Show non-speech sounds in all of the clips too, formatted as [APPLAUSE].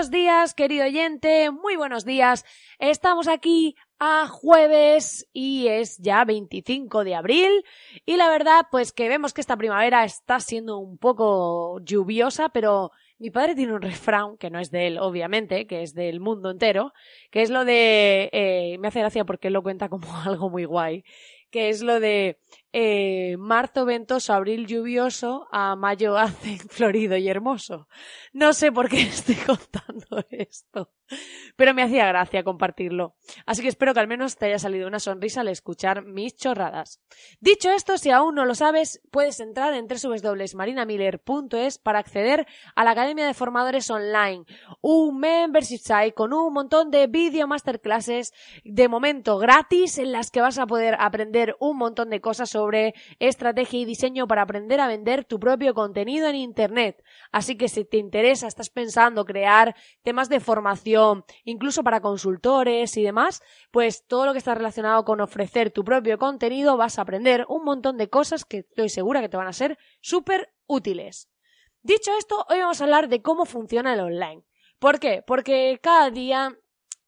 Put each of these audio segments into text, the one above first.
Buenos días, querido oyente, muy buenos días. Estamos aquí a jueves y es ya 25 de abril y la verdad pues que vemos que esta primavera está siendo un poco lluviosa, pero mi padre tiene un refrán, que no es de él, obviamente, que es del mundo entero, que es lo de... Eh, me hace gracia porque él lo cuenta como [LAUGHS] algo muy guay, que es lo de eh, marzo ventoso, abril lluvioso, a mayo [LAUGHS] hace florido y hermoso. No sé por qué [LAUGHS] estoy contando esto, pero me hacía gracia compartirlo. Así que espero que al menos te haya salido una sonrisa al escuchar mis chorradas. Dicho esto, si aún no lo sabes, puedes entrar en www.marinamiller.es para acceder a la Academia de Formadores Online, un membership site con un montón de video masterclasses de momento gratis en las que vas a poder aprender un montón de cosas sobre estrategia y diseño para aprender a vender tu propio contenido en Internet. Así que si te interesa, estás pensando crear temas de formación, incluso para consultores y demás, pues todo lo que está relacionado con ofrecer tu propio contenido vas a aprender un montón de cosas que estoy segura que te van a ser súper útiles. Dicho esto, hoy vamos a hablar de cómo funciona el online. ¿Por qué? Porque cada día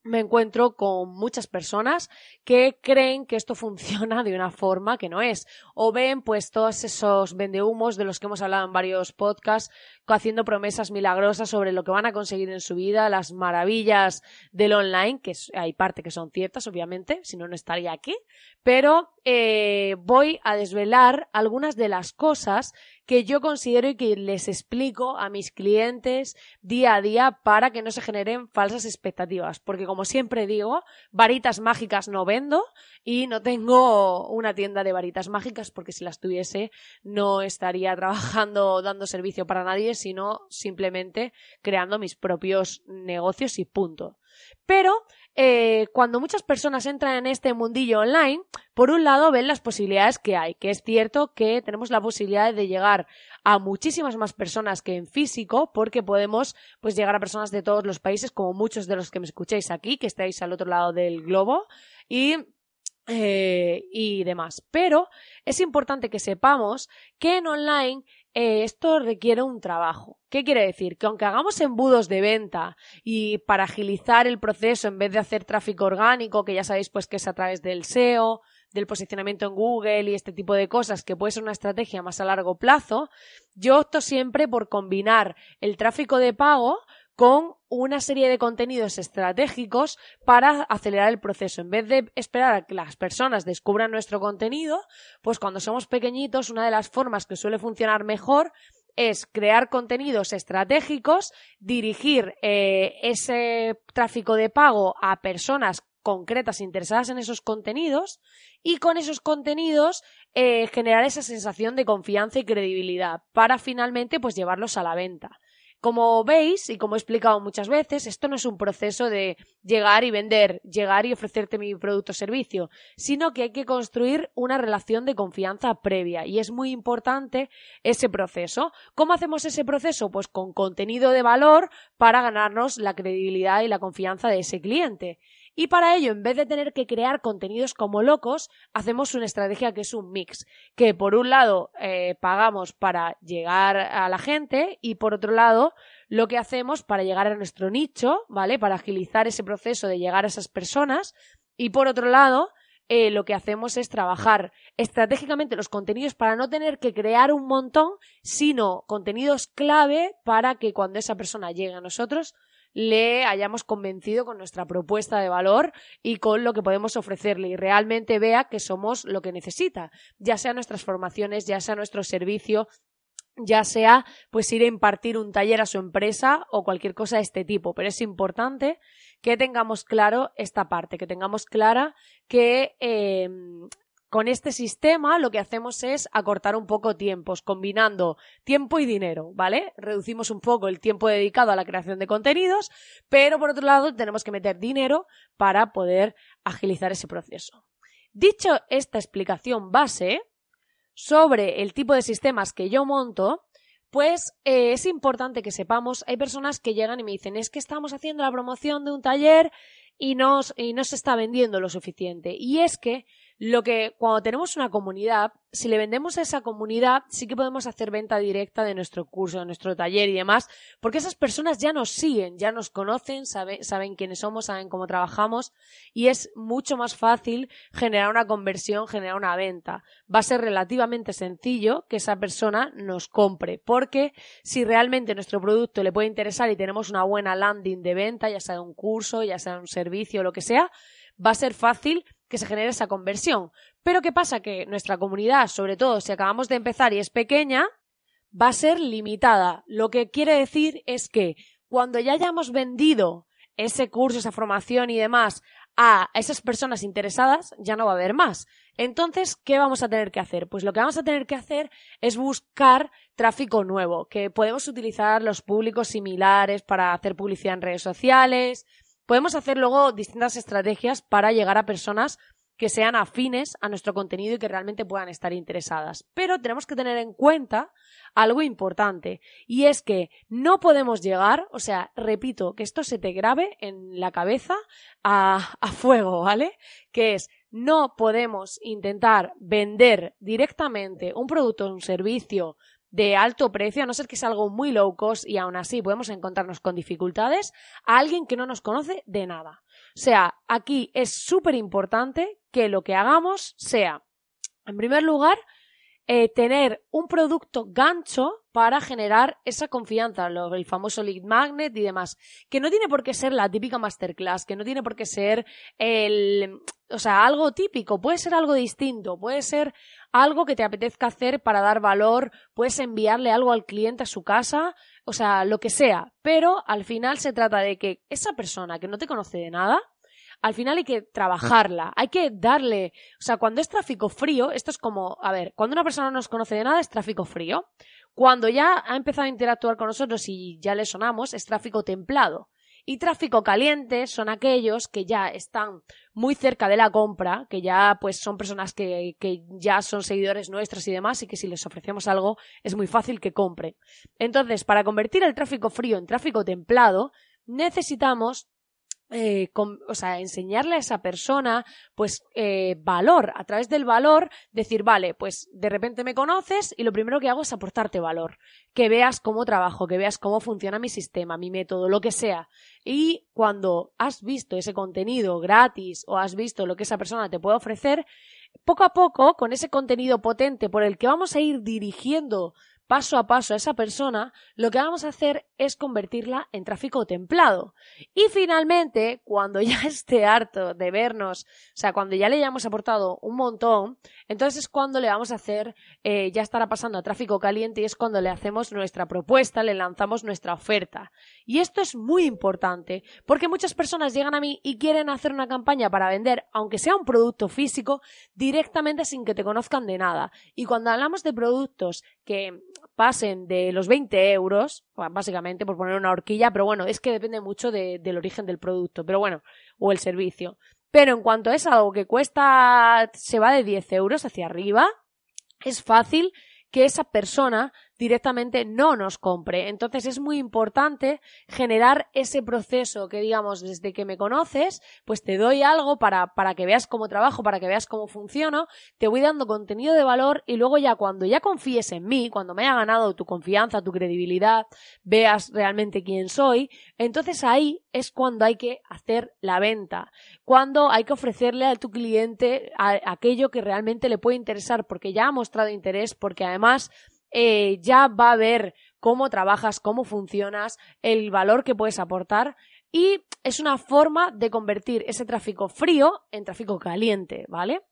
me encuentro con muchas personas que creen que esto [LAUGHS] funciona de una forma que no es. O ven pues todos esos vendehumos de los que hemos hablado en varios podcasts haciendo promesas milagrosas sobre lo que van a conseguir en su vida, las maravillas del online, que hay parte que son ciertas, obviamente, si no, no estaría aquí. Pero eh, voy a desvelar algunas de las cosas que yo considero y que les explico a mis clientes día a día para que no se generen falsas expectativas. Porque como siempre digo, varitas mágicas no vendo y no tengo una tienda de varitas mágicas porque si las tuviese no estaría trabajando dando servicio para nadie, sino simplemente creando mis propios negocios y punto. Pero eh, cuando muchas personas entran en este mundillo online, por un lado ven las posibilidades que hay, que es cierto que tenemos la posibilidad de llegar a muchísimas más personas que en físico, porque podemos pues llegar a personas de todos los países, como muchos de los que me escucháis aquí, que estáis al otro lado del globo, y eh, y demás. Pero es importante que sepamos que en online eh, esto requiere un trabajo. ¿Qué quiere decir? Que aunque hagamos embudos de venta y para agilizar el proceso en vez de hacer tráfico orgánico, que ya sabéis pues que es a través del SEO, del posicionamiento en Google y este tipo de cosas, que puede ser una estrategia más a largo plazo, yo opto siempre por combinar el tráfico de pago con una serie de contenidos estratégicos para acelerar el proceso. En vez de esperar a que las personas descubran nuestro contenido, pues cuando somos pequeñitos, una de las formas que suele funcionar mejor es crear contenidos estratégicos, dirigir eh, ese tráfico de pago a personas concretas interesadas en esos contenidos y con esos contenidos eh, generar esa sensación de confianza y credibilidad para finalmente pues llevarlos a la venta. Como veis, y como he explicado muchas veces, esto no es un proceso de llegar y vender, llegar y ofrecerte mi producto o servicio, sino que hay que construir una relación de confianza previa y es muy importante ese proceso. ¿Cómo hacemos ese proceso? Pues con contenido de valor para ganarnos la credibilidad y la confianza de ese cliente. Y para ello, en vez de tener que crear contenidos como locos, hacemos una estrategia que es un mix, que por un lado eh, pagamos para llegar a la gente y por otro lado lo que hacemos para llegar a nuestro nicho, ¿vale? Para agilizar ese proceso de llegar a esas personas y por otro lado eh, lo que hacemos es trabajar estratégicamente los contenidos para no tener que crear un montón, sino contenidos clave para que cuando esa persona llegue a nosotros le hayamos convencido con nuestra propuesta de valor y con lo que podemos ofrecerle y realmente vea que somos lo que necesita, ya sea nuestras formaciones, ya sea nuestro servicio, ya sea pues ir a impartir un taller a su empresa o cualquier cosa de este tipo, pero es importante que tengamos claro esta parte, que tengamos clara que eh, con este sistema lo que hacemos es acortar un poco tiempos, combinando tiempo y dinero, ¿vale? Reducimos un poco el tiempo dedicado a la creación de contenidos, pero por otro lado tenemos que meter dinero para poder agilizar ese proceso. Dicho esta explicación base sobre el tipo de sistemas que yo monto, pues eh, es importante que sepamos, hay personas que llegan y me dicen, es que estamos haciendo la promoción de un taller y, y no se está vendiendo lo suficiente. Y es que lo que cuando tenemos una comunidad, si le vendemos a esa comunidad, sí que podemos hacer venta directa de nuestro curso, de nuestro taller y demás, porque esas personas ya nos siguen, ya nos conocen, saben quiénes somos, saben cómo trabajamos y es mucho más fácil generar una conversión, generar una venta. Va a ser relativamente sencillo que esa persona nos compre, porque si realmente nuestro producto le puede interesar y tenemos una buena landing de venta, ya sea un curso, ya sea un servicio, lo que sea, va a ser fácil que se genere esa conversión. Pero ¿qué pasa? Que nuestra comunidad, sobre todo si acabamos de empezar y es pequeña, va a ser limitada. Lo que quiere decir es que cuando ya hayamos vendido ese curso, esa formación y demás a esas personas interesadas, ya no va a haber más. Entonces, ¿qué vamos a tener que hacer? Pues lo que vamos a tener que hacer es buscar tráfico nuevo, que podemos utilizar los públicos similares para hacer publicidad en redes sociales, Podemos hacer luego distintas estrategias para llegar a personas que sean afines a nuestro contenido y que realmente puedan estar interesadas. Pero tenemos que tener en cuenta algo importante y es que no podemos llegar, o sea, repito, que esto se te grabe en la cabeza a, a fuego, ¿vale? Que es, no podemos intentar vender directamente un producto o un servicio de alto precio, a no ser que sea algo muy low cost y aún así podemos encontrarnos con dificultades, a alguien que no nos conoce de nada. O sea, aquí es súper importante que lo que hagamos sea, en primer lugar, eh, tener un producto gancho para generar esa confianza, el famoso lead magnet y demás, que no tiene por qué ser la típica masterclass, que no tiene por qué ser el, o sea, algo típico, puede ser algo distinto, puede ser algo que te apetezca hacer para dar valor, puedes enviarle algo al cliente a su casa, o sea, lo que sea, pero al final se trata de que esa persona que no te conoce de nada, al final hay que trabajarla, hay que darle, o sea, cuando es tráfico frío, esto es como, a ver, cuando una persona no nos conoce de nada es tráfico frío, cuando ya ha empezado a interactuar con nosotros y ya le sonamos es tráfico templado. Y tráfico caliente son aquellos que ya están muy cerca de la compra, que ya pues son personas que, que ya son seguidores nuestros y demás y que si les ofrecemos algo es muy fácil que compren. Entonces, para convertir el tráfico frío en tráfico templado, necesitamos eh, o sea, enseñarle a esa persona, pues, eh, valor. A través del valor, decir, vale, pues de repente me conoces y lo primero que hago es aportarte valor. Que veas cómo trabajo, que veas cómo funciona mi sistema, mi método, lo que sea. Y cuando has visto ese contenido gratis o has visto lo que esa persona te puede ofrecer, poco a poco, con ese contenido potente por el que vamos a ir dirigiendo paso a paso a esa persona, lo que vamos a hacer es convertirla en tráfico templado. Y finalmente, cuando ya [LAUGHS] esté harto de vernos, o sea, cuando ya le hayamos aportado un montón, entonces es cuando le vamos a hacer, eh, ya estará pasando a tráfico caliente y es cuando le hacemos nuestra propuesta, le lanzamos nuestra oferta. Y esto es muy importante, porque muchas personas llegan a mí y quieren hacer una campaña para vender, aunque sea un producto físico, directamente sin que te conozcan de nada. Y cuando hablamos de productos que pasen de los 20 euros, básicamente por poner una horquilla, pero bueno, es que depende mucho del origen del producto, pero bueno, o el servicio. Pero en cuanto es algo que cuesta, se va de 10 euros hacia arriba, es fácil que esa persona directamente no nos compre. Entonces es muy importante generar ese proceso que digamos desde que me conoces, pues te doy algo para, para que veas cómo trabajo, para que veas cómo funciono, te voy dando contenido de valor y luego ya cuando ya confíes en mí, cuando me haya ganado tu confianza, tu credibilidad, veas realmente quién soy, entonces ahí es cuando hay que hacer la venta, cuando hay que ofrecerle a tu cliente aquello que realmente le puede interesar porque ya ha mostrado interés, porque además eh, ya va a ver cómo trabajas, cómo funcionas, el valor que puedes aportar y es una forma de convertir ese tráfico frío en tráfico caliente, ¿vale?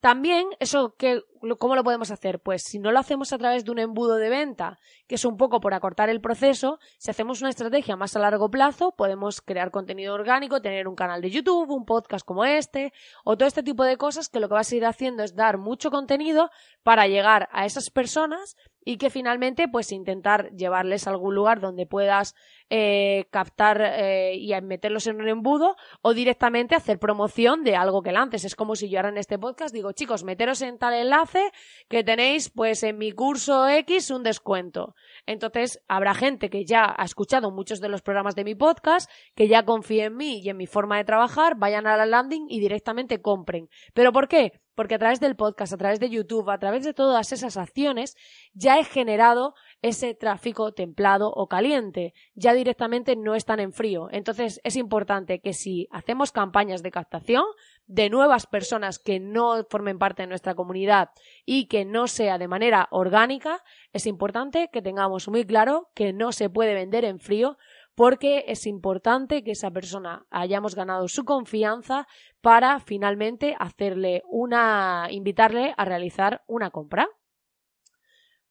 También, eso que, ¿cómo lo podemos hacer? Pues si no lo hacemos a través de un embudo de venta, que es un poco por acortar el proceso, si hacemos una estrategia más a largo plazo, podemos crear contenido orgánico, tener un canal de YouTube, un podcast como este, o todo este tipo de cosas que lo que vas a ir haciendo es dar mucho contenido para llegar a esas personas y que finalmente pues intentar llevarles a algún lugar donde puedas eh, captar eh, y meterlos en un embudo o directamente hacer promoción de algo que lances. Es como si yo ahora en este podcast digo, chicos, meteros en tal enlace que tenéis pues en mi curso X un descuento. Entonces habrá gente que ya ha escuchado muchos de los programas de mi podcast, que ya confíe en mí y en mi forma de trabajar, vayan a la landing y directamente compren. ¿Pero por qué? porque a través del podcast, a través de YouTube, a través de todas esas acciones, ya he generado ese tráfico templado o caliente. Ya directamente no están en frío. Entonces es importante que si hacemos campañas de captación de nuevas personas que no formen parte de nuestra comunidad y que no sea de manera orgánica, es importante que tengamos muy claro que no se puede vender en frío porque es importante que esa persona hayamos ganado su confianza para finalmente hacerle una, invitarle a realizar una compra.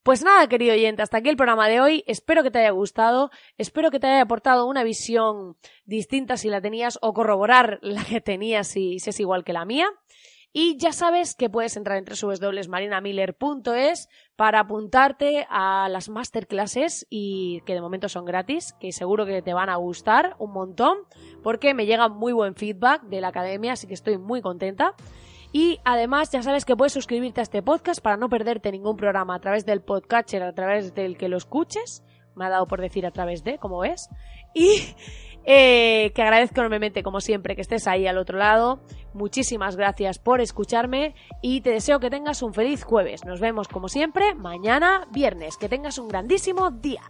Pues nada, querido oyente, hasta aquí el programa de hoy. Espero que te haya gustado, espero que te haya aportado una visión distinta si la tenías o corroborar la que tenías si, es igual que la mía. Y ya sabes que puedes entrar en www.marinamiller.es para apuntarte a las masterclasses y que de momento son gratis, que seguro que te van a gustar un montón, porque me llega muy buen feedback de la academia, así que estoy muy contenta. Y además ya sabes que puedes suscribirte a este podcast para no perderte ningún programa a través del podcatcher, a través del que lo escuches. Me ha dado por decir a través de, como ves. Y [LAUGHS] eh, que agradezco enormemente, como siempre, que estés ahí al otro lado. Muchísimas gracias por escucharme y te deseo que tengas un feliz jueves. Nos vemos, como siempre, mañana viernes. Que tengas un grandísimo día.